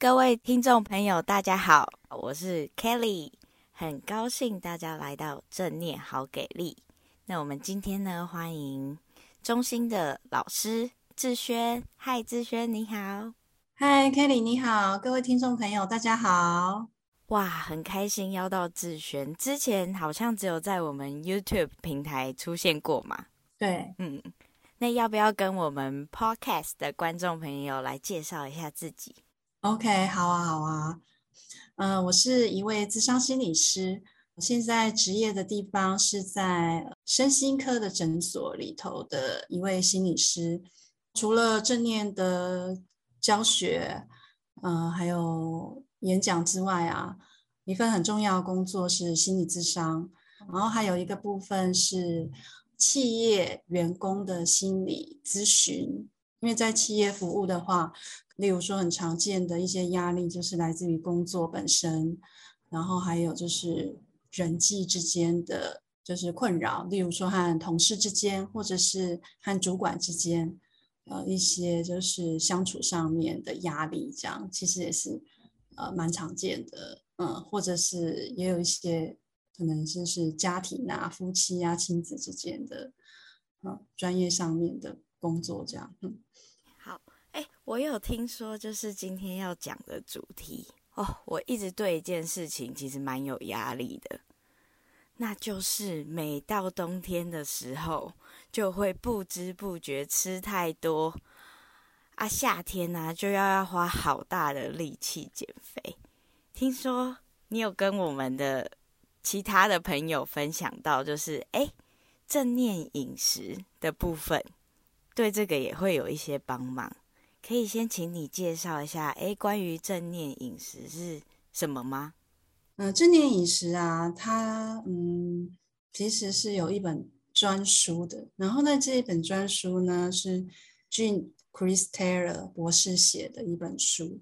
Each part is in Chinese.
各位听众朋友，大家好，我是 Kelly，很高兴大家来到正念好给力。那我们今天呢，欢迎中心的老师志轩。嗨，志轩你好。嗨，Kelly 你好，各位听众朋友大家好。哇，很开心邀到志轩，之前好像只有在我们 YouTube 平台出现过嘛。对，嗯。那要不要跟我们 Podcast 的观众朋友来介绍一下自己？OK，好啊，好啊。嗯、我是一位咨商心理师，我现在职业的地方是在身心科的诊所里头的一位心理师。除了正念的教学，嗯、还有演讲之外啊，一份很重要的工作是心理咨商，然后还有一个部分是。企业员工的心理咨询，因为在企业服务的话，例如说很常见的一些压力，就是来自于工作本身，然后还有就是人际之间的就是困扰，例如说和同事之间，或者是和主管之间，呃，一些就是相处上面的压力，这样其实也是呃蛮常见的，嗯，或者是也有一些。可能就是家庭啊、夫妻啊、亲子之间的，嗯，专业上面的工作这样。嗯，我有听说，就是今天要讲的主题哦，我一直对一件事情其实蛮有压力的，那就是每到冬天的时候，就会不知不觉吃太多啊，夏天呢、就要要花好大的力气减肥。听说你有跟我们的。其他的朋友分享到，就是哎，正念饮食的部分，对这个也会有一些帮忙。可以先请你介绍一下，哎，关于正念饮食是什么吗？嗯、正念饮食啊，它嗯，其实是有一本专书的。然后呢，这一本专书呢是 Jean Chris Taylor 博士写的一本书。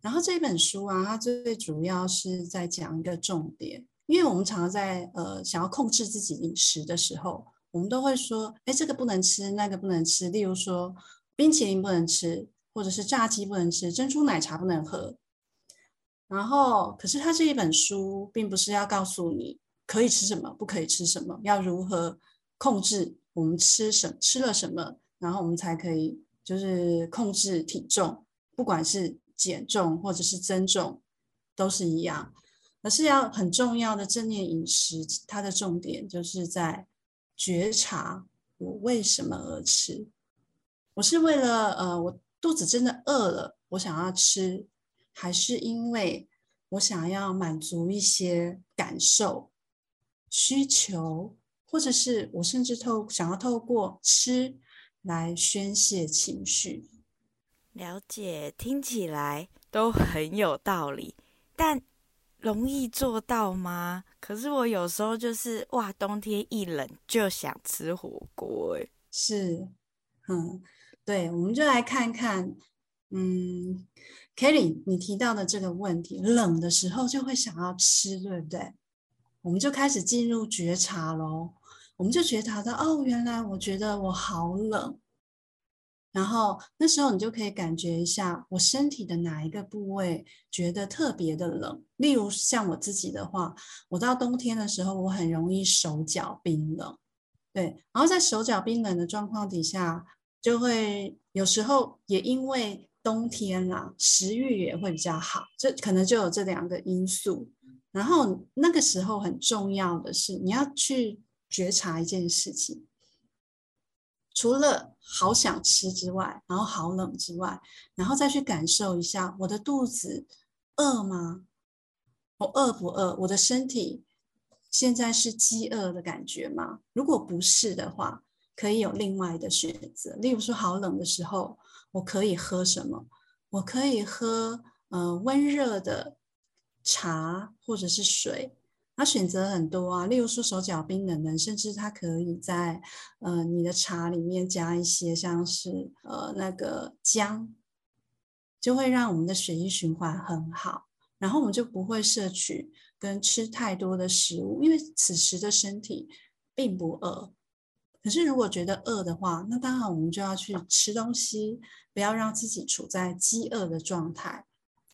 然后这本书啊，它最主要是在讲一个重点。因为我们常常在呃想要控制自己饮食的时候，我们都会说，哎，这个不能吃，那个不能吃。例如说，冰淇淋不能吃，或者是炸鸡不能吃，珍珠奶茶不能喝。然后，可是它这一本书并不是要告诉你可以吃什么，不可以吃什么，要如何控制我们吃什么，吃了什么，然后我们才可以就是控制体重，不管是减重或者是增重，都是一样。而是要很重要的正念饮食，它的重点就是在觉察我为什么而吃。我是为了呃，我肚子真的饿了，我想要吃，还是因为我想要满足一些感受、需求，或者是我甚至透想要透过吃来宣泄情绪。了解，听起来都很有道理，但。容易做到吗？可是我有时候就是哇，冬天一冷就想吃火锅。哎，是，嗯，对，我们就来看看，嗯，Kelly，你提到的这个问题，冷的时候就会想要吃，对不对？我们就开始进入觉察喽，我们就觉察到，哦，原来我觉得我好冷。然后那时候你就可以感觉一下，我身体的哪一个部位觉得特别的冷。例如像我自己的话，我到冬天的时候，我很容易手脚冰冷，对。然后在手脚冰冷的状况底下，就会有时候也因为冬天啦，食欲也会比较好，这可能就有这两个因素。然后那个时候很重要的是，你要去觉察一件事情。除了好想吃之外，然后好冷之外，然后再去感受一下我的肚子饿吗？我饿不饿？我的身体现在是饥饿的感觉吗？如果不是的话，可以有另外的选择。例如说，好冷的时候，我可以喝什么？我可以喝呃温热的茶或者是水。它选择很多啊，例如说手脚冰冷的，甚至它可以在呃你的茶里面加一些像是呃那个姜，就会让我们的血液循环很好，然后我们就不会摄取跟吃太多的食物，因为此时的身体并不饿。可是如果觉得饿的话，那当然我们就要去吃东西，不要让自己处在饥饿的状态。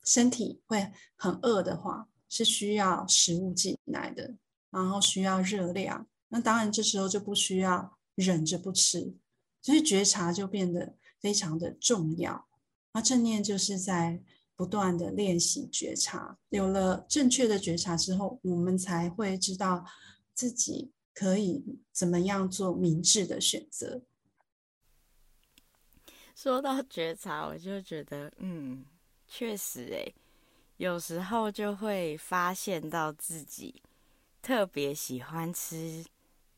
身体会很饿的话，是需要食物进来的，然后需要热量。那当然这时候就不需要忍着不吃，所以觉察就变得非常的重要。而正念就是在不断的练习觉察，有了正确的觉察之后，我们才会知道自己可以怎么样做明智的选择。说到觉察，我就觉得，嗯，确实，诶，有时候就会发现到自己特别喜欢吃，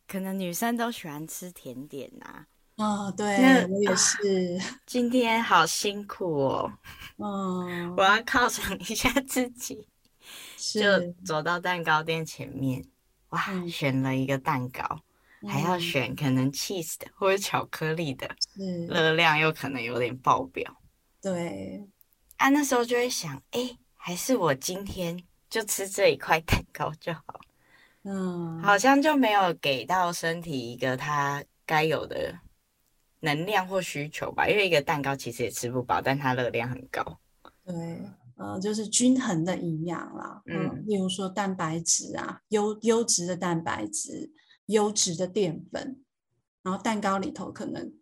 可能女生都喜欢吃甜点呐、啊。哦，对，我也是。今天好辛苦哦。嗯，我要犒赏一下自己，就走到蛋糕店前面，哇，嗯、选了一个蛋糕，嗯、还要选可能 cheese 的或者巧克力的，是热量又可能有点爆表。对，啊，那时候就会想，哎，还是我今天就吃这一块蛋糕就好。嗯，好像就没有给到身体一个它该有的。能量或需求吧，因为一个蛋糕其实也吃不饱，但它热量很高。对，呃，就是均衡的营养啦。嗯，嗯，例如说蛋白质啊，优优质的蛋白质，优质的淀粉，然后蛋糕里头可能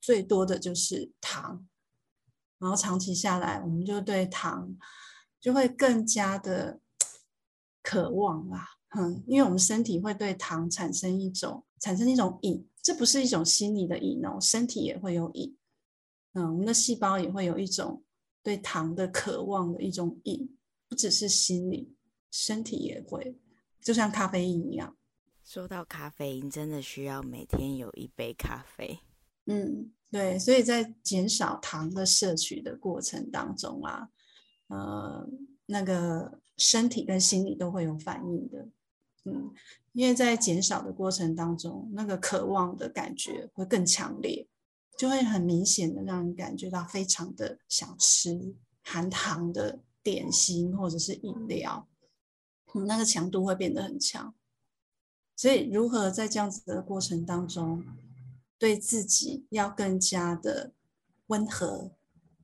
最多的就是糖，然后长期下来，我们就对糖就会更加的渴望啦。嗯，因为我们身体会对糖产生一种产生一种瘾。这不是一种心理的瘾哦，身体也会有瘾。嗯，我们的细胞也会有一种对糖的渴望的一种瘾，不只是心理，身体也会，就像咖啡因一样。说到咖啡因，真的需要每天有一杯咖啡。嗯，对，所以在减少糖的摄取的过程当中啊，呃，那个身体跟心理都会有反应的。嗯，因为在减少的过程当中，那个渴望的感觉会更强烈，就会很明显的让人感觉到非常的想吃含糖的点心或者是饮料，嗯，那个强度会变得很强。所以，如何在这样子的过程当中，对自己要更加的温和、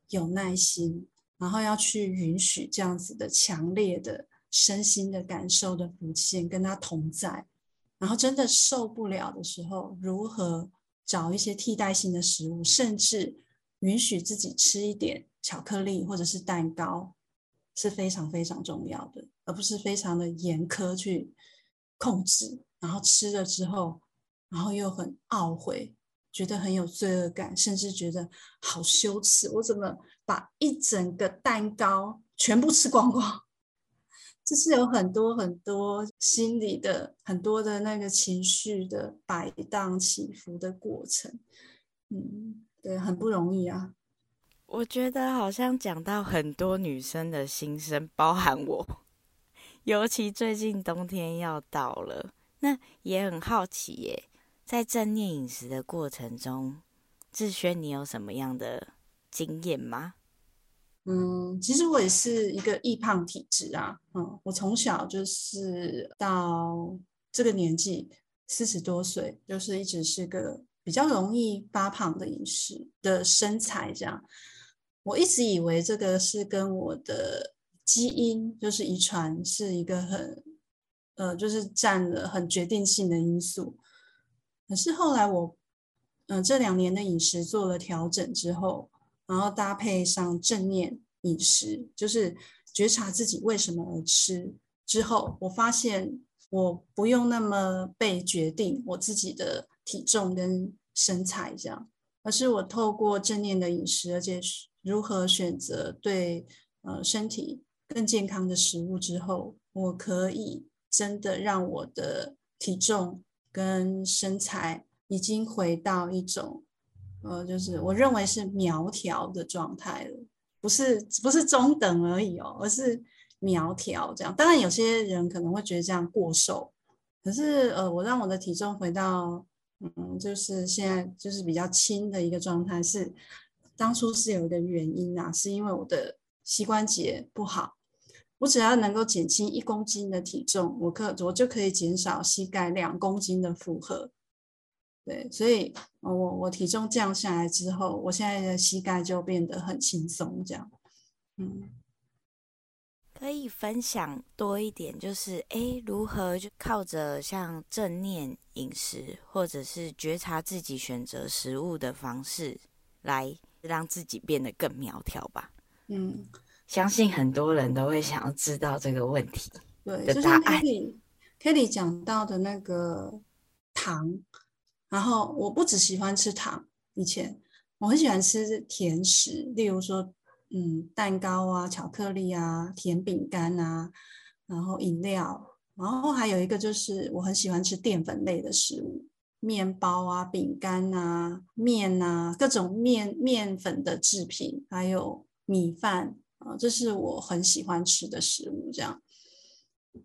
有耐心，然后要去允许这样子的强烈的。身心的感受的浮现，跟他同在，然后真的受不了的时候，如何找一些替代性的食物，甚至允许自己吃一点巧克力或者是蛋糕，是非常非常重要的，而不是非常的严苛去控制，然后吃了之后，然后又很懊悔，觉得很有罪恶感，甚至觉得好羞耻，我怎么把一整个蛋糕全部吃光光？就是有很多很多心理的很多的那个情绪的摆荡起伏的过程，嗯，对，很不容易啊。我觉得好像讲到很多女生的心声，包含我，尤其最近冬天要到了，那也很好奇耶，在正念饮食的过程中，志轩，你有什么样的经验吗？嗯，其实我也是一个易胖体质啊。嗯，我从小就是到这个年纪四十多岁，就是一直是个比较容易发胖的饮食的身材这样。我一直以为这个是跟我的基因，就是遗传，是一个很呃，就是占了很决定性的因素。可是后来我嗯、呃，这两年的饮食做了调整之后。然后搭配上正念饮食，就是觉察自己为什么而吃。之后，我发现我不用那么被决定我自己的体重跟身材这样，而是我透过正念的饮食，而且如何选择对呃身体更健康的食物之后，我可以真的让我的体重跟身材已经回到一种。呃，就是我认为是苗条的状态了，不是不是中等而已哦，而是苗条这样。当然，有些人可能会觉得这样过瘦，可是呃，我让我的体重回到嗯，就是现在就是比较轻的一个状态，是当初是有一个原因啊，是因为我的膝关节不好，我只要能够减轻一公斤的体重，我可我就可以减少膝盖两公斤的负荷。对，所以我我体重降下来之后，我现在的膝盖就变得很轻松，这样，嗯，可以分享多一点，就是诶，如何就靠着像正念饮食，或者是觉察自己选择食物的方式，来让自己变得更苗条吧？嗯，相信很多人都会想要知道这个问题对的答案。Kelly Kelly 讲到的那个糖，然后我不只喜欢吃糖，以前我很喜欢吃甜食，例如说。嗯，蛋糕啊，巧克力啊，甜饼干啊，然后饮料，然后还有一个就是我很喜欢吃淀粉类的食物，面包啊，饼干啊，面啊，各种面面粉的制品，还有米饭啊，这是我很喜欢吃的食物。这样，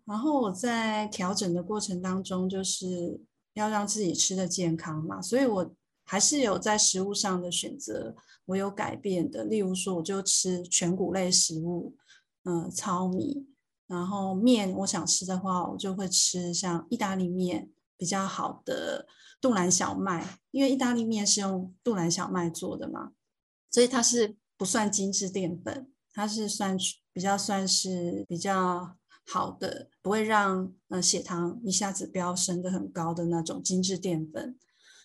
然后我在调整的过程当中，就是要让自己吃得健康嘛，所以我。还是有在食物上的选择，我有改变的。例如说，我就吃全谷类食物，嗯、糙米，然后面，我想吃的话，我就会吃像意大利面比较好的杜兰小麦，因为意大利面是用杜兰小麦做的嘛，所以它是不算精致淀粉，它是算比较算是比较好的，不会让呃血糖一下子飙升的很高的那种精致淀粉。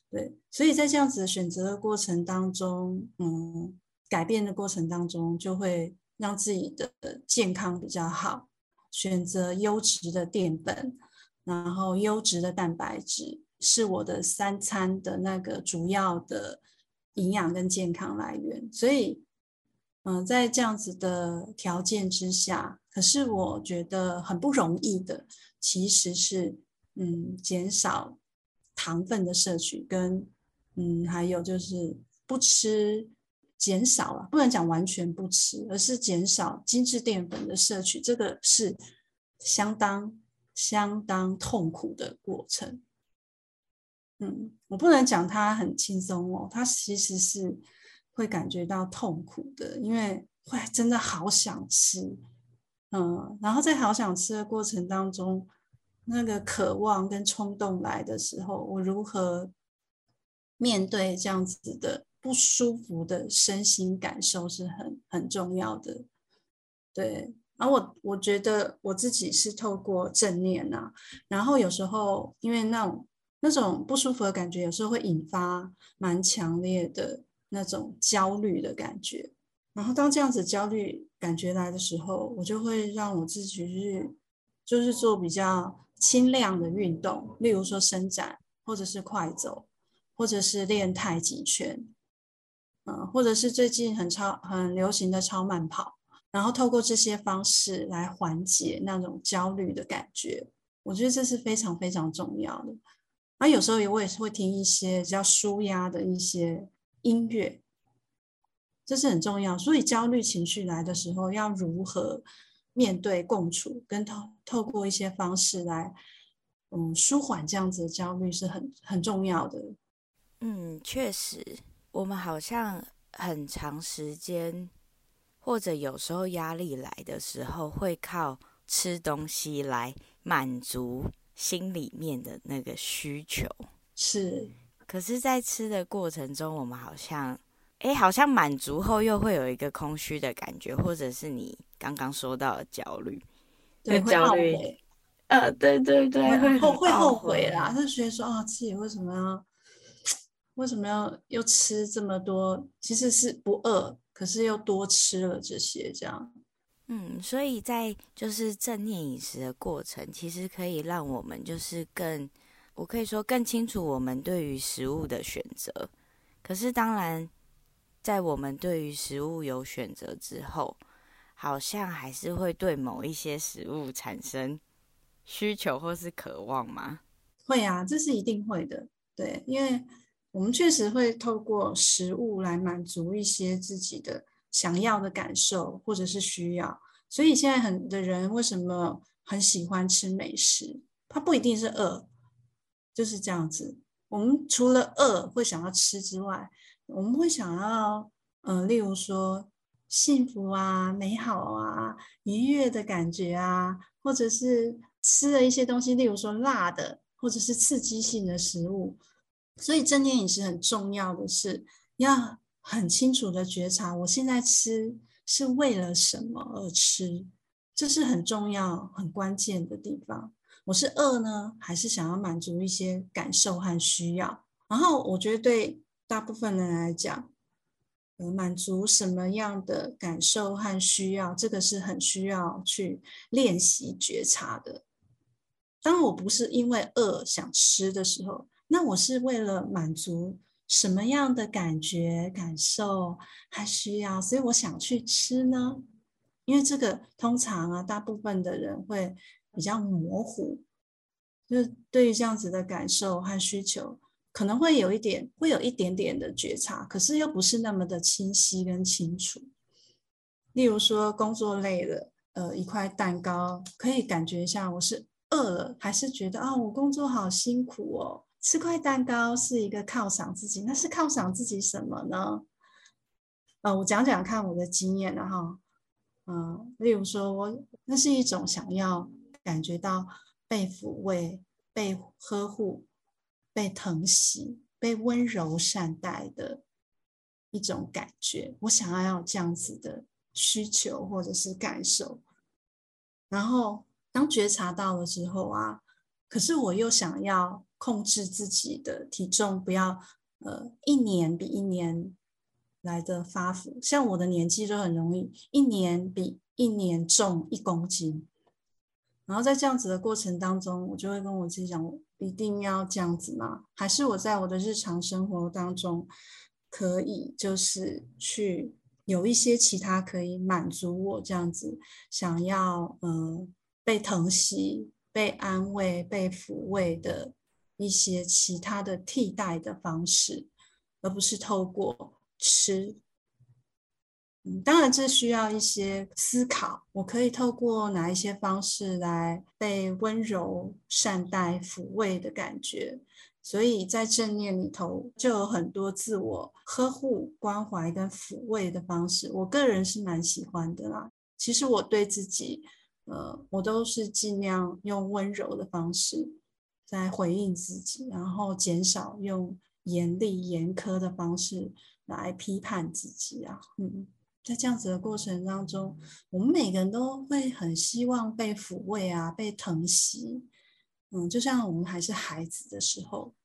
对，所以在这样子选择的过程当中，嗯，改变的过程当中，就会让自己的健康比较好。选择优质的淀粉，然后优质的蛋白质，是我的三餐的那个主要的营养跟健康来源。所以，嗯，在这样子的条件之下，可是我觉得很不容易的，其实是，嗯，减少。糖分的摄取跟嗯，还有就是不吃，减少了，不能讲完全不吃，而是减少精致淀粉的摄取，这个是相当相当痛苦的过程。嗯，我不能讲它很轻松哦，它其实是会感觉到痛苦的，因为会真的好想吃，嗯，然后在好想吃的过程当中。那个渴望跟冲动来的时候，我如何面对这样子的不舒服的身心感受是很很重要的。对，然后我我觉得我自己是透过正念呐、啊，然后有时候因为那种那种不舒服的感觉，有时候会引发蛮强烈的那种焦虑的感觉。然后当这样子焦虑感觉来的时候，我就会让我自己去就是做比较。轻量的运动，例如说伸展，或者是快走，或者是练太极拳，嗯，或者是最近很超很流行的超慢跑，然后透过这些方式来缓解那种焦虑的感觉，我觉得这是非常非常重要的。而有时候也我也是会听一些比较舒压的一些音乐，这是很重要。所以焦虑情绪来的时候，要如何面对共处，跟透透过一些方式来，嗯，舒缓这样子的焦虑是很很重要的。嗯，确实，我们好像很长时间，或者有时候压力来的时候，会靠吃东西来满足心里面的那个需求。是，可是，在吃的过程中，我们好像。哎，好像满足后又会有一个空虚的感觉，或者是你刚刚说到的焦虑，对，焦虑，呃，对对对，会后会后悔啦，就觉得说啊，自己为什么要为什么要又吃这么多？其实是不饿，可是又多吃了这些，这样。嗯，所以在就是正念饮食的过程，其实可以让我们就是更，我可以说更清楚我们对于食物的选择。可是当然。在我们对于食物有选择之后，好像还是会对某一些食物产生需求或是渴望吗？会啊，这是一定会的。对，因为我们确实会透过食物来满足一些自己的想要的感受或者是需要。所以现在很多人为什么很喜欢吃美食？他不一定是饿，就是这样子。我们除了饿会想要吃之外，我们会想要，嗯、例如说幸福啊、美好啊、愉悦的感觉啊，或者是吃了一些东西，例如说辣的，或者是刺激性的食物。所以正念饮食很重要的是，要很清楚的觉察，我现在吃是为了什么而吃，这是很重要、很关键的地方。我是饿呢，还是想要满足一些感受和需要？然后我觉得对大部分人来讲，呃，满足什么样的感受和需要，这个是很需要去练习觉察的。当我不是因为饿想吃的时候，那我是为了满足什么样的感觉、感受还需要，所以我想去吃呢？因为这个通常啊，大部分的人会比较模糊，就是对于这样子的感受和需求，可能会有一点，会有一点点的觉察，可是又不是那么的清晰跟清楚。例如说，工作累了，呃，一块蛋糕可以感觉一下，我是饿了，还是觉得啊，我工作好辛苦哦？吃块蛋糕是一个犒赏自己，那是犒赏自己什么呢？呃，我讲讲看我的经验了哈。嗯，例如说我那是一种想要感觉到被抚慰、被呵护、被疼惜、被温柔善待的一种感觉，我想要有这样子的需求或者是感受。然后当觉察到了之后啊，可是我又想要控制自己的体重，不要呃一年比一年。来的发福，像我的年纪就很容易一年比一年重一公斤，然后在这样子的过程当中，我就会跟我自己讲，一定要这样子吗？还是我在我的日常生活当中可以就是去有一些其他可以满足我这样子想要呃被疼惜、被安慰、被抚慰的一些其他的替代的方式，而不是透过。吃，嗯，当然这需要一些思考。我可以透过哪一些方式来被温柔善待、抚慰的感觉？所以在正念里头就有很多自我呵护、关怀跟抚慰的方式。我个人是蛮喜欢的啦。其实我对自己，呃，我都是尽量用温柔的方式在回应自己，然后减少用严厉、严苛的方式。来批判自己啊，嗯，在这样子的过程当中，我们每个人都会很希望被抚慰啊，被疼惜，嗯，就像我们还是孩子的时候，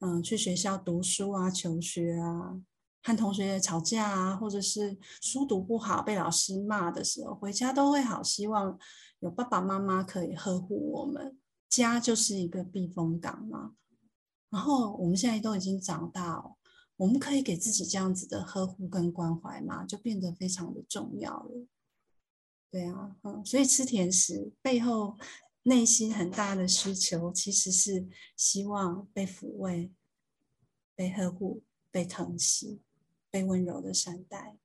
嗯，去学校读书啊，求学啊，和同学吵架啊，或者是书读不好被老师骂的时候，回家都会好希望有爸爸妈妈可以呵护我们，家就是一个避风港嘛。然后我们现在都已经长大。我们可以给自己这样子的呵护跟关怀吗？就变得非常的重要了。对啊，嗯，所以吃甜食背后内心很大的需求，其实是希望被抚慰、被呵护、被疼惜、被温柔的善待。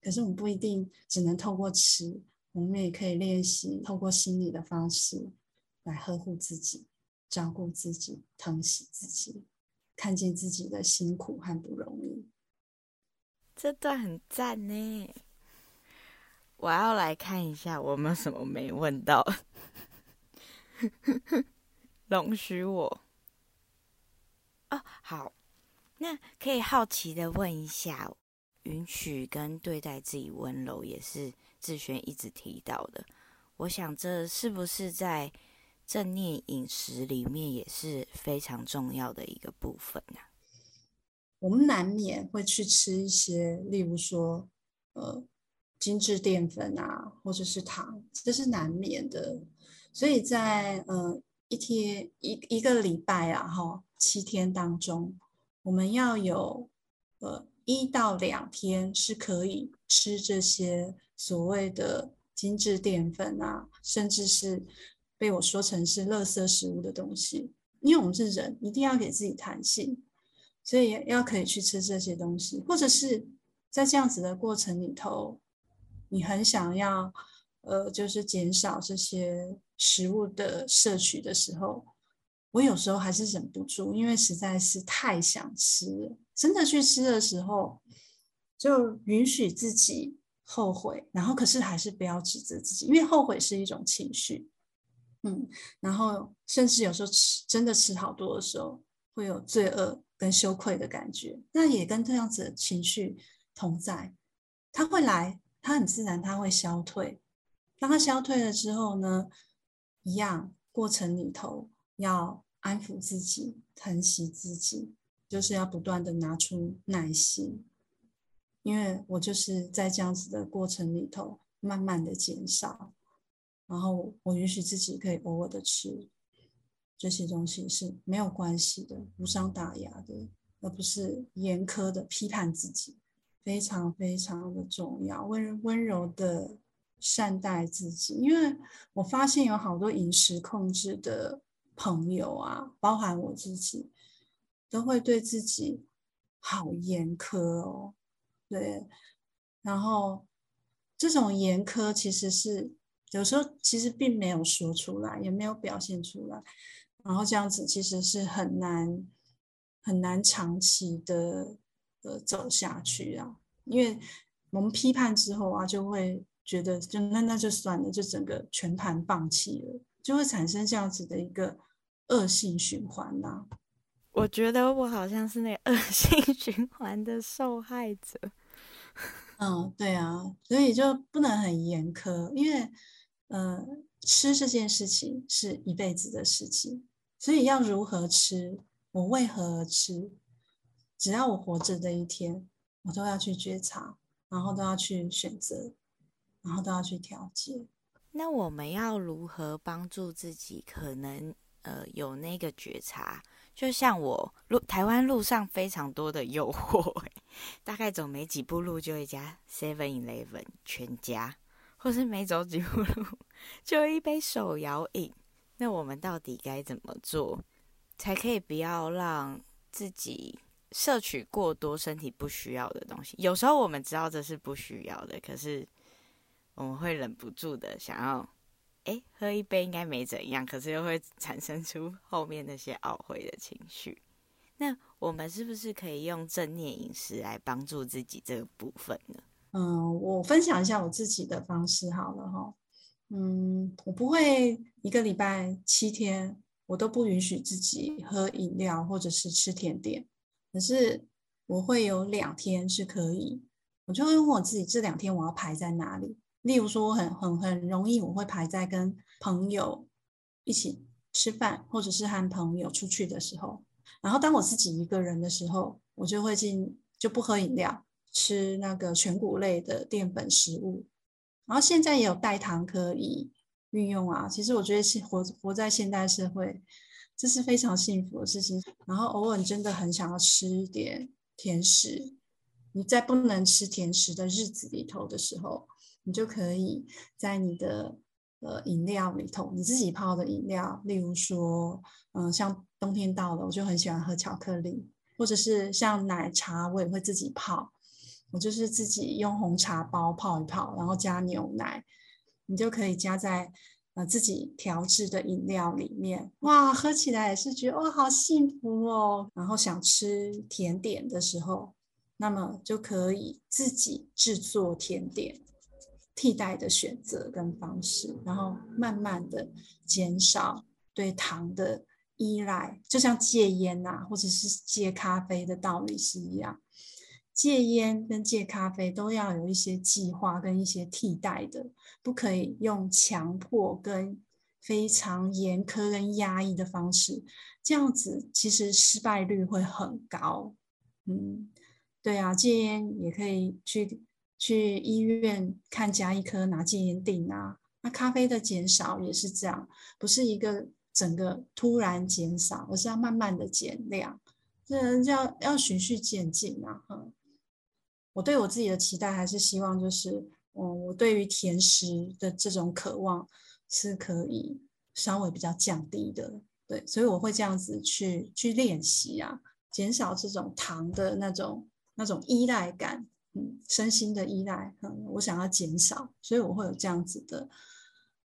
可是我们不一定只能透过吃，我们也可以练习透过心理的方式来呵护自己、照顾自己、疼惜自己。看见自己的辛苦和不容易，这段很赞呢。我要来看一下，我有没有什么没问到？容许我。哦，好，那可以好奇的问一下，允许跟对待自己温柔，也是志轩一直提到的。我想，这是不是在？正念饮食里面也是非常重要的一个部分呐、我们难免会去吃一些，例如说，呃，精致淀粉啊，或者是糖，这是难免的。所以在呃一天一一个礼拜啊，哈，七天当中，我们要有呃一到两天是可以吃这些所谓的精致淀粉啊，甚至是。被我说成是垃圾食物的东西，因为我们是人，一定要给自己弹性，所以要可以去吃这些东西，或者是在这样子的过程里头，你很想要，呃，就是减少这些食物的摄取的时候，我有时候还是忍不住，因为实在是太想吃了，真的去吃的时候，就允许自己后悔，然后可是还是不要指责自己，因为后悔是一种情绪。嗯，然后甚至有时候吃真的吃好多的时候，会有罪恶跟羞愧的感觉，那也跟这样子的情绪同在，它会来，它很自然，它会消退，当它消退了之后呢，一样过程里头要安抚自己、疼惜自己，就是要不断的拿出耐心，因为我就是在这样子的过程里头，慢慢的减少，然后我允许自己可以偶尔的吃这些东西是没有关系的，无伤大雅的，而不是严苛的批判自己，非常非常的重要，温温柔的。善待自己，因为我发现有好多饮食控制的朋友啊，包含我自己，都会对自己好严苛哦。对，然后这种严苛其实是有时候其实并没有说出来，也没有表现出来，然后这样子其实是很难很难长期的呃走下去啊，因为我们批判之后啊，就会。觉得就那那就算了，就整个全盘放弃了，就会产生这样子的一个恶性循环呐、啊。我觉得我好像是那个恶性 循环的受害者。嗯，对啊，所以就不能很严苛，因为呃，吃这件事情是一辈子的事情，所以要如何吃，我为何而吃，只要我活着的一天，我都要去觉察，然后都要去选择。然后都要去调节。那我们要如何帮助自己？可能呃有那个觉察，就像我路台湾路上非常多的诱惑，大概走没几步路就一家 Seven Eleven 全家，或是没走几步路就一杯手摇饮。那我们到底该怎么做，才可以不要让自己摄取过多身体不需要的东西？有时候我们知道这是不需要的，可是。我们会忍不住的想要，哎，喝一杯应该没怎样，可是又会产生出 后面那些懊悔的情绪。那我们是不是可以用正念饮食来帮助自己这个部分呢？嗯，我分享一下我自己的方式好了哈。嗯，我不会一个礼拜七天我都不允许自己喝饮料或者是吃甜点，可是我会有两天是可以，我就会问我自己这两天我要排在哪里。例如说我，很很很容易，我会排在跟朋友一起吃饭，或者是和朋友出去的时候。然后，当我自己一个人的时候，我就会进，就不喝饮料，吃那个全谷类的淀粉食物。然后现在也有代糖可以运用啊。其实我觉得现活活在现代社会，这是非常幸福的事情。然后偶尔真的很想要吃一点甜食，你在不能吃甜食的日子里头的时候。你就可以在你的呃饮料里头，你自己泡的饮料，例如说，嗯、像冬天到了，我就很喜欢喝巧克力，或者是像奶茶，我也会自己泡。我就是自己用红茶包泡一泡，然后加牛奶，你就可以加在呃自己调制的饮料里面。哇，喝起来也是觉得哇，好幸福哦。然后想吃甜点的时候，那么就可以自己制作甜点。替代的选择跟方式，然后慢慢的减少对糖的依赖，就像戒烟呐、或者是戒咖啡的道理是一样。戒烟跟戒咖啡都要有一些计划跟一些替代的，不可以用强迫跟非常严苛跟压抑的方式，这样子其实失败率会很高。嗯，对啊，戒烟也可以去。去医院看家医科拿戒烟錠啊，那咖啡的减少也是这样，不是一个整个突然减少，而是要慢慢的减量，这要要循序渐进啊。我对我自己的期待还是希望就是，嗯，我对于甜食的这种渴望是可以稍微比较降低的，对，所以我会这样子去去练习啊，减少这种糖的那种那种依赖感。嗯，身心的依赖，嗯，我想要减少，所以我会有这样子的，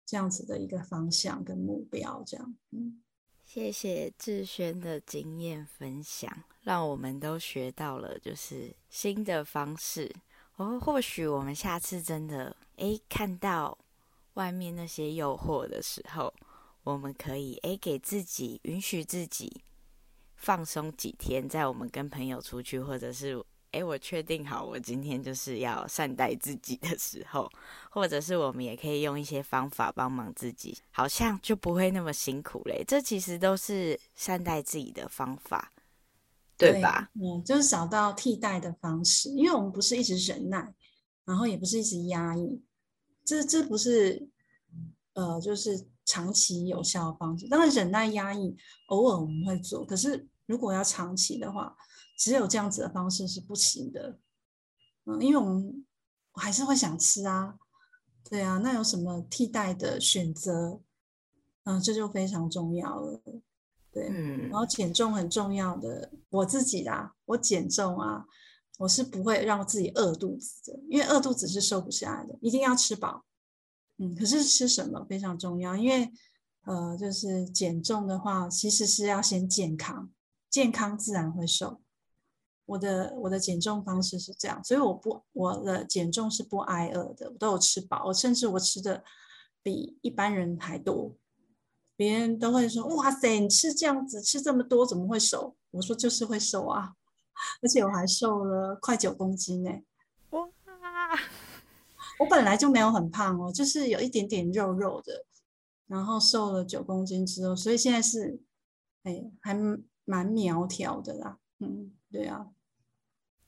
这样子的一个方向跟目标，这样。嗯，谢谢志轩的经验分享，让我们都学到了就是新的方式。哦，或许我们下次真的诶看到外面那些诱惑的时候，我们可以诶给自己允许自己放松几天，在我们跟朋友出去，或者是。哎，我确定好，我今天就是要善待自己的时候，或者是我们也可以用一些方法帮忙自己，好像就不会那么辛苦嘞。这其实都是善待自己的方法，对，吧？嗯，就是找到替代的方式，因为我们不是一直忍耐，然后也不是一直压抑，这这不是呃，就是长期有效的方式。当然，忍耐压抑偶尔我们会做，可是如果要长期的话。只有这样子的方式是不行的，嗯，因为我们我还是会想吃啊，对啊，那有什么替代的选择？嗯，这就非常重要了，对，然后减重很重要的，我自己啦，我减重啊，我是不会让自己饿肚子的，因为饿肚子是瘦不下来的，一定要吃饱，嗯，可是吃什么非常重要，因为呃，就是减重的话，其实是要先健康，健康自然会瘦。我的我的减重方式是这样，所以我不我的减重是不挨饿的，我都有吃饱，我甚至我吃的比一般人还多。别人都会说：“哇塞，你吃这样子吃这么多，怎么会瘦？”我说：“就是会瘦啊，而且我还瘦了快九公斤呢。”哇！我本来就没有很胖哦，就是有一点点肉肉的，然后瘦了九公斤之后，所以现在是哎还蛮苗条的啦。嗯，对啊。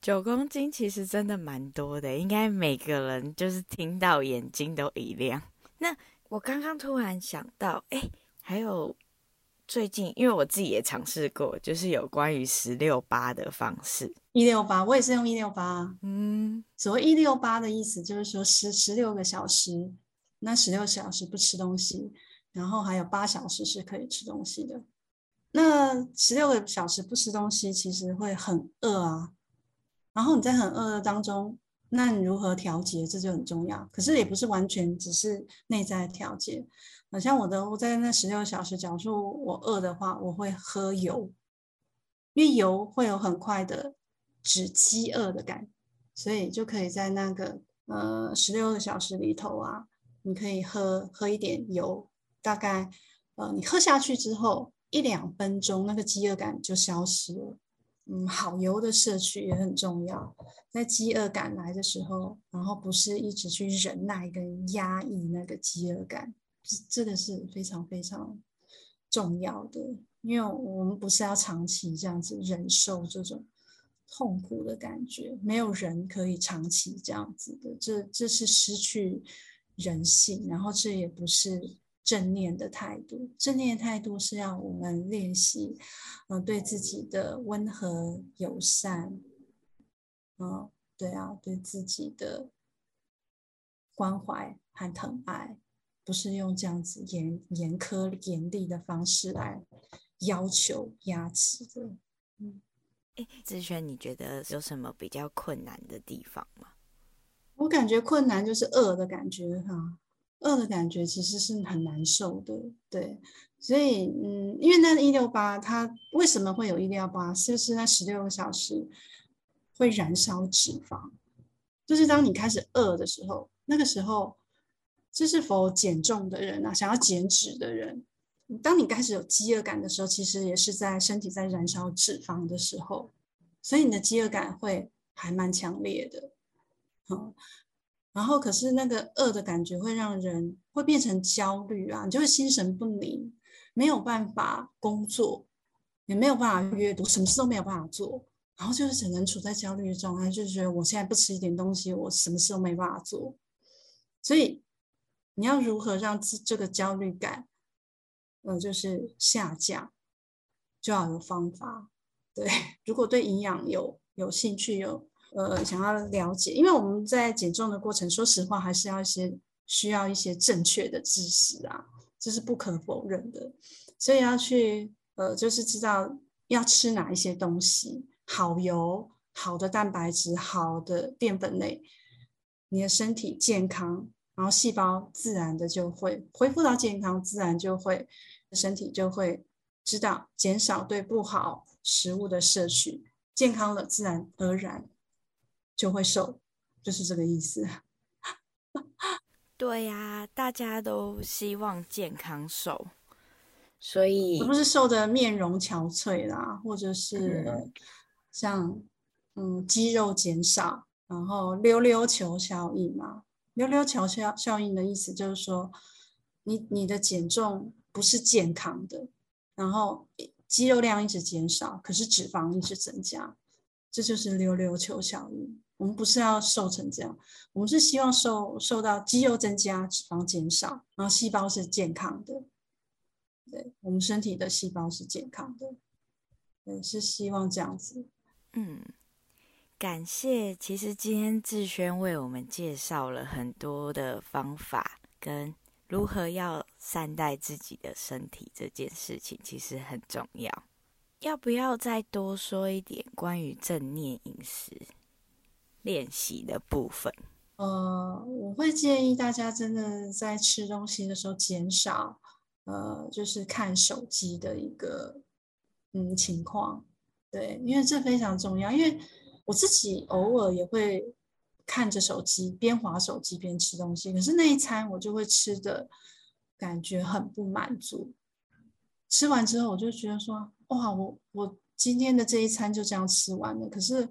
九公斤其实真的蛮多的，应该每个人就是听到眼睛都一亮。那我刚刚突然想到，哎，还有最近，因为我自己也尝试过，就是有关于十六八的方式。一六八，我也是用一六八。嗯，所谓一六八的意思就是说十十六个小时，那十六小时不吃东西，然后还有八小时是可以吃东西的。那十六个小时不吃东西，其实会很饿啊。然后你在很饿的当中，那你如何调节，这就很重要。可是也不是完全只是内在调节。好像我的我在那十六小时，假如说我饿的话，我会喝油，因为油会有很快的止饥饿的感，所以就可以在那个呃十六个小时里头啊，你可以喝喝一点油，大概呃你喝下去之后一两分钟，那个饥饿感就消失了。嗯，好油的摄取也很重要，在饥饿感来的时候，然后不是一直去忍耐跟压抑那个饥饿感，这这个是非常非常重要的，因为我们不是要长期这样子忍受这种痛苦的感觉，没有人可以长期这样子的，这这是失去人性，然后这也不是。正念的态度，正念的态度是让我们练习，嗯、呃，对自己的温和友善，嗯、呃，对啊，对自己的关怀和疼爱，不是用这样子严严苛严厉的方式来要求压制的。嗯，哎，志轩，你觉得有什么比较困难的地方吗？我感觉困难就是饿的感觉，哈。饿的感觉其实是很难受的，对，所以嗯，因为那一六八，它为什么会有一六八？就是那十六个小时会燃烧脂肪，就是当你开始饿的时候，那个时候，这是否减重的人啊，想要减脂的人，当你开始有饥饿感的时候，其实也是在身体在燃烧脂肪的时候，所以你的饥饿感会还蛮强烈的，嗯。然后，可是那个饿的感觉会让人会变成焦虑啊，你就会心神不宁，没有办法工作，也没有办法阅读，什么事都没有办法做，然后就是只能处在焦虑的状态，就是觉得我现在不吃一点东西，我什么事都没办法做。所以，你要如何让这这个焦虑感，呃，就是下降，就要有方法。对，如果对营养有有兴趣有。呃，想要了解，因为我们在减重的过程，说实话，还是要一些需要一些正确的知识啊，这是不可否认的。所以要去呃，就是知道要吃哪一些东西，好油、好的蛋白质、好的淀粉类，你的身体健康，然后细胞自然的就会恢复到健康，自然就会身体就会知道减少对不好食物的摄取，健康了，自然而然。就会瘦，就是这个意思。对呀、啊，大家都希望健康瘦，所以不是瘦的面容憔悴啦，或者是像嗯肌肉减少，然后溜溜球效应嘛。溜溜球效效应的意思就是说，你你的减重不是健康的，然后肌肉量一直减少，可是脂肪一直增加，这就是溜溜球效应。我们不是要瘦成这样，我们是希望瘦瘦到肌肉增加，脂肪减少，然后细胞是健康的。对，我们身体的细胞是健康的，对，是希望这样子。嗯，感谢。其实今天志轩为我们介绍了很多的方法，跟如何要善待自己的身体这件事情，其实很重要。要不要再多说一点关于正念饮食？练习的部分，呃，我会建议大家真的在吃东西的时候减少，呃，就是看手机的一个嗯情况，对，因为这非常重要。因为我自己偶尔也会看着手机，边滑手机边吃东西，可是那一餐我就会吃的感觉很不满足。吃完之后，我就觉得说，哇，我我今天的这一餐就这样吃完了，可是。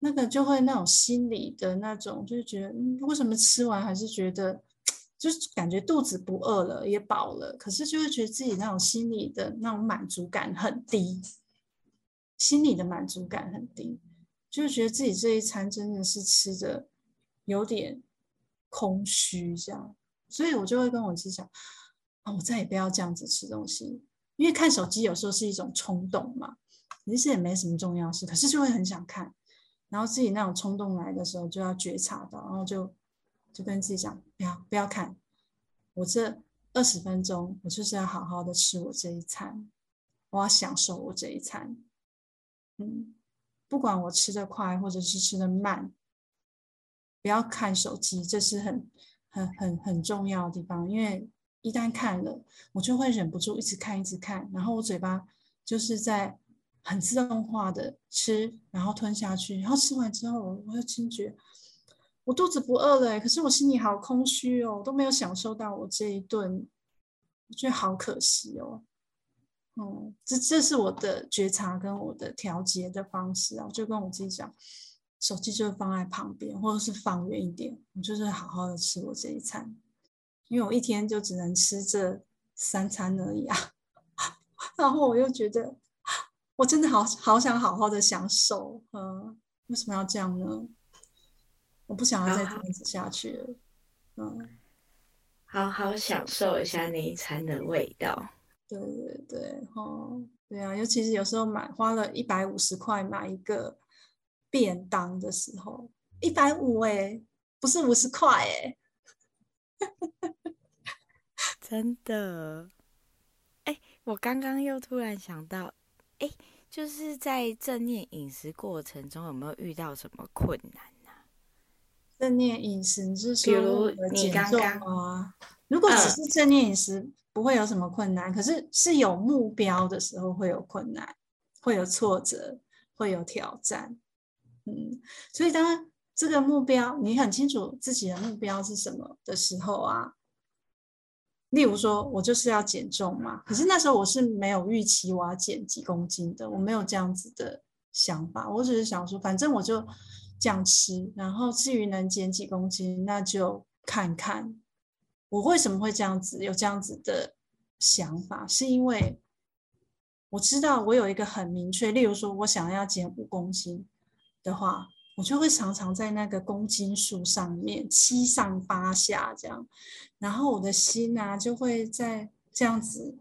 那个就会那种心理的那种，就是觉得，嗯，为什么吃完还是觉得，就是感觉肚子不饿了，也饱了，可是就会觉得自己那种心理的那种满足感很低，心理的满足感很低，就是觉得自己这一餐真的是吃的有点空虚这样，所以我就会跟我自己讲，啊，我再也不要这样子吃东西，因为看手机有时候是一种冲动嘛，其实也没什么重要事，可是就会很想看。然后自己那种冲动来的时候，就要觉察到，然后就就跟自己讲，不要不要看，我这二十分钟，我就是要好好的吃我这一餐，我要享受我这一餐。嗯，不管我吃得快或者是吃得慢，不要看手机，这是很很很很重要的地方，因为一旦看了，我就会忍不住一直看一直看，然后我嘴巴就是在。很自动化的吃，然后吞下去，然后吃完之后，我又惊觉我肚子不饿了，可是我心里好空虚哦，都没有享受到我这一顿，我觉得好可惜哦。嗯，这这是我的觉察跟我的调节的方式啊，我就跟我自己讲，手机就放在旁边，或者是放远一点，我就是好好的吃我这一餐，因为我一天就只能吃这三餐而已啊，然后我又觉得。我真的好好想好好的享受，嗯，为什么要这样呢？我不想要再这样子下去了，嗯，好好享受一下那一餐的味道。对对对，哦，对啊，尤其是有时候买花了一百五十块买一个便当的时候，一百五哎，不是五十块哎，真的，哎，我刚刚又突然想到。哎，就是在正念饮食过程中，有没有遇到什么困难呢？正念饮食，你是，比如你刚刚，如果只是正念饮食，不会有什么困难。可是是有目标的时候会有困难，会有挫折，会有挑战。嗯，所以当这个目标你很清楚自己的目标是什么的时候啊。例如说，我就是要减重嘛，可是那时候我是没有预期我要减几公斤的，我没有这样子的想法，我只是想说，反正我就这样吃，然后至于能减几公斤，那就看看。我为什么会这样子有这样子的想法，是因为我知道我有一个很明确，例如说我想要减五公斤的话。我就会常常在那个公斤数上面七上八下这样，然后我的心啊就会在这样子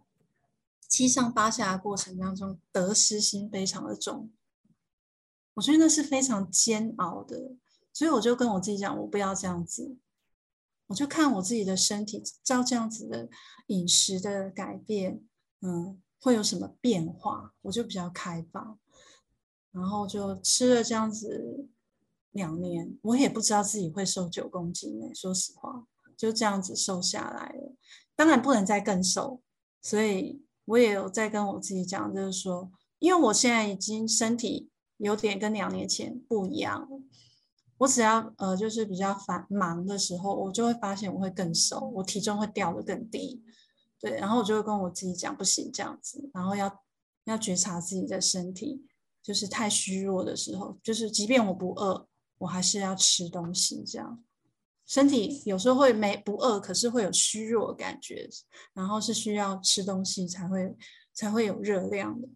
七上八下的过程当中得失心非常的重，我觉得那是非常煎熬的，所以我就跟我自己讲，我不要这样子，我就看我自己的身体照这样子的饮食的改变，嗯，会有什么变化，我就比较开放，然后就吃了这样子。两年，我也不知道自己会瘦九公斤呢。说实话，就这样子瘦下来了。当然不能再更瘦，所以我也有在跟我自己讲，就是说，因为我现在已经身体有点跟两年前不一样了。我只要呃，就是比较繁忙的时候，我就会发现我会更瘦，我体重会掉得更低。对，然后我就会跟我自己讲，不行这样子，然后要要觉察自己的身体。就是太虚弱的时候，就是即便我不饿，我还是要吃东西，这样身体有时候会没不饿，可是会有虚弱感觉，然后是需要吃东西才会才会有热量的，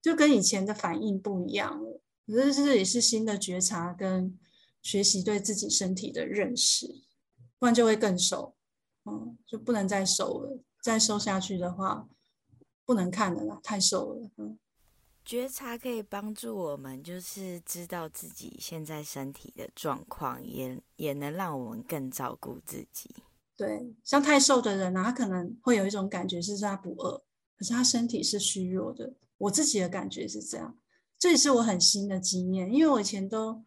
就跟以前的反应不一样了。可是这也是新的觉察跟学习对自己身体的认识，不然就会更瘦，嗯，就不能再瘦了，再瘦下去的话。不能看的啦，太瘦了。嗯，觉察可以帮助我们，就是知道自己现在身体的状况，也也能让我们更照顾自己。对，像太瘦的人啊，他可能会有一种感觉是他不饿，可是他身体是虚弱的。我自己的感觉是这样，这也是我很新的经验，因为我以前都，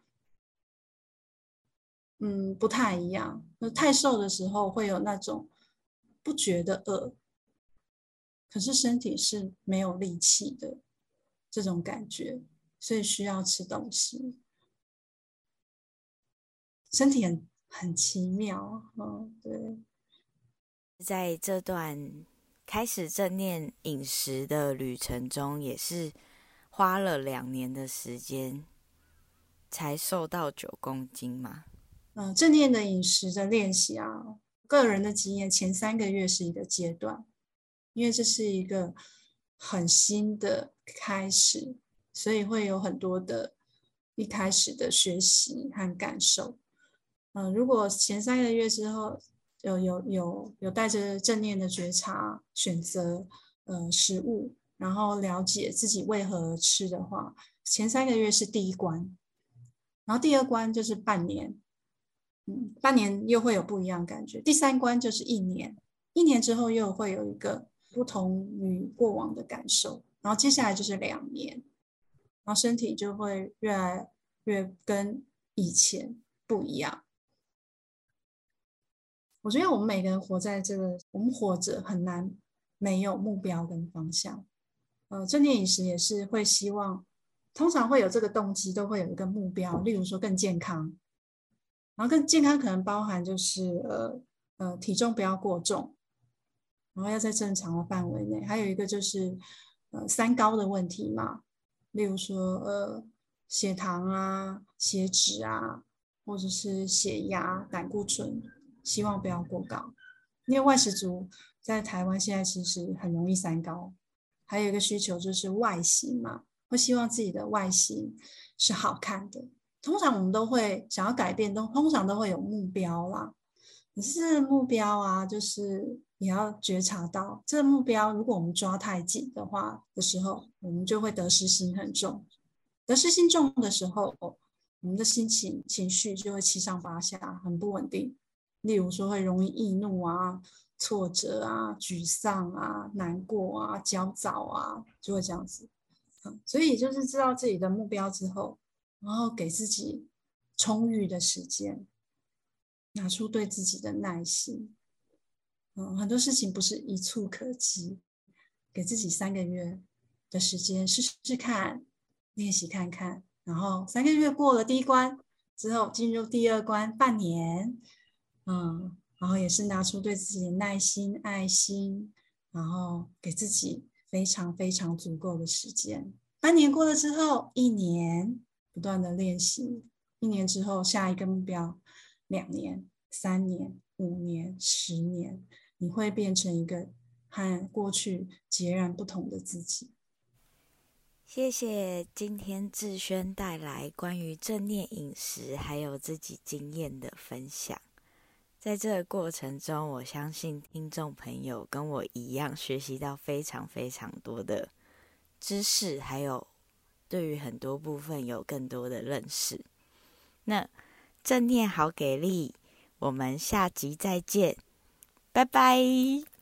嗯，不太一样。就太瘦的时候会有那种不觉得饿。可是身体是没有力气的这种感觉，所以需要吃东西。身体很很奇妙，嗯，对。在这段开始正念饮食的旅程中，也是花了两年的时间才瘦到九公斤嘛。嗯，正念的饮食的练习啊，个人的经验，前三个月是一个阶段。因为这是一个很新的开始，所以会有很多的一开始的学习和感受。嗯、如果前三个月之后有有有有带着正念的觉察选择呃食物，然后了解自己为何而吃的话，前三个月是第一关，然后第二关就是半年，嗯，半年又会有不一样感觉，第三关就是一年，一年之后又会有一个。不同于过往的感受，然后接下来就是两年，然后身体就会越来越跟以前不一样。我觉得我们每个人活在这个，我们活着很难没有目标跟方向。呃，正念饮食也是会希望，通常会有这个动机，都会有一个目标，例如说更健康，然后更健康可能包含就是呃呃体重不要过重。然后要在正常的范围内，还有一个就是，呃，三高的问题嘛，例如说，呃，血糖啊、血脂啊，或者是血压、胆固醇，希望不要过高。因为外食族在台湾现在其实很容易三高，还有一个需求就是外形嘛，会希望自己的外形是好看的。通常我们都会想要改变，都通常都会有目标啦。可是目标啊，就是。也要觉察到这个目标，如果我们抓太紧的话的时候，我们就会得失心很重。得失心重的时候，我们的心情情绪就会七上八下，很不稳定。例如说，会容易易怒啊、挫折啊、沮丧啊、难过啊、焦躁啊，就会这样子。所以就是知道自己的目标之后，然后给自己充裕的时间，拿出对自己的耐心。嗯，很多事情不是一蹴可及，给自己三个月的时间试试看，练习看看，然后三个月过了第一关之后，进入第二关，半年，嗯，然后也是拿出对自己的耐心、爱心，然后给自己非常非常足够的时间。半年过了之后，一年不断的练习，一年之后下一个目标，两年、三年、五年、十年。你会变成一个和过去截然不同的自己。谢谢今天志轩带来关于正念饮食还有自己经验的分享。在这个过程中，我相信听众朋友跟我一样，学习到非常非常多的知识，还有对于很多部分有更多的认识。那正念好给力，我们下集再见。拜拜。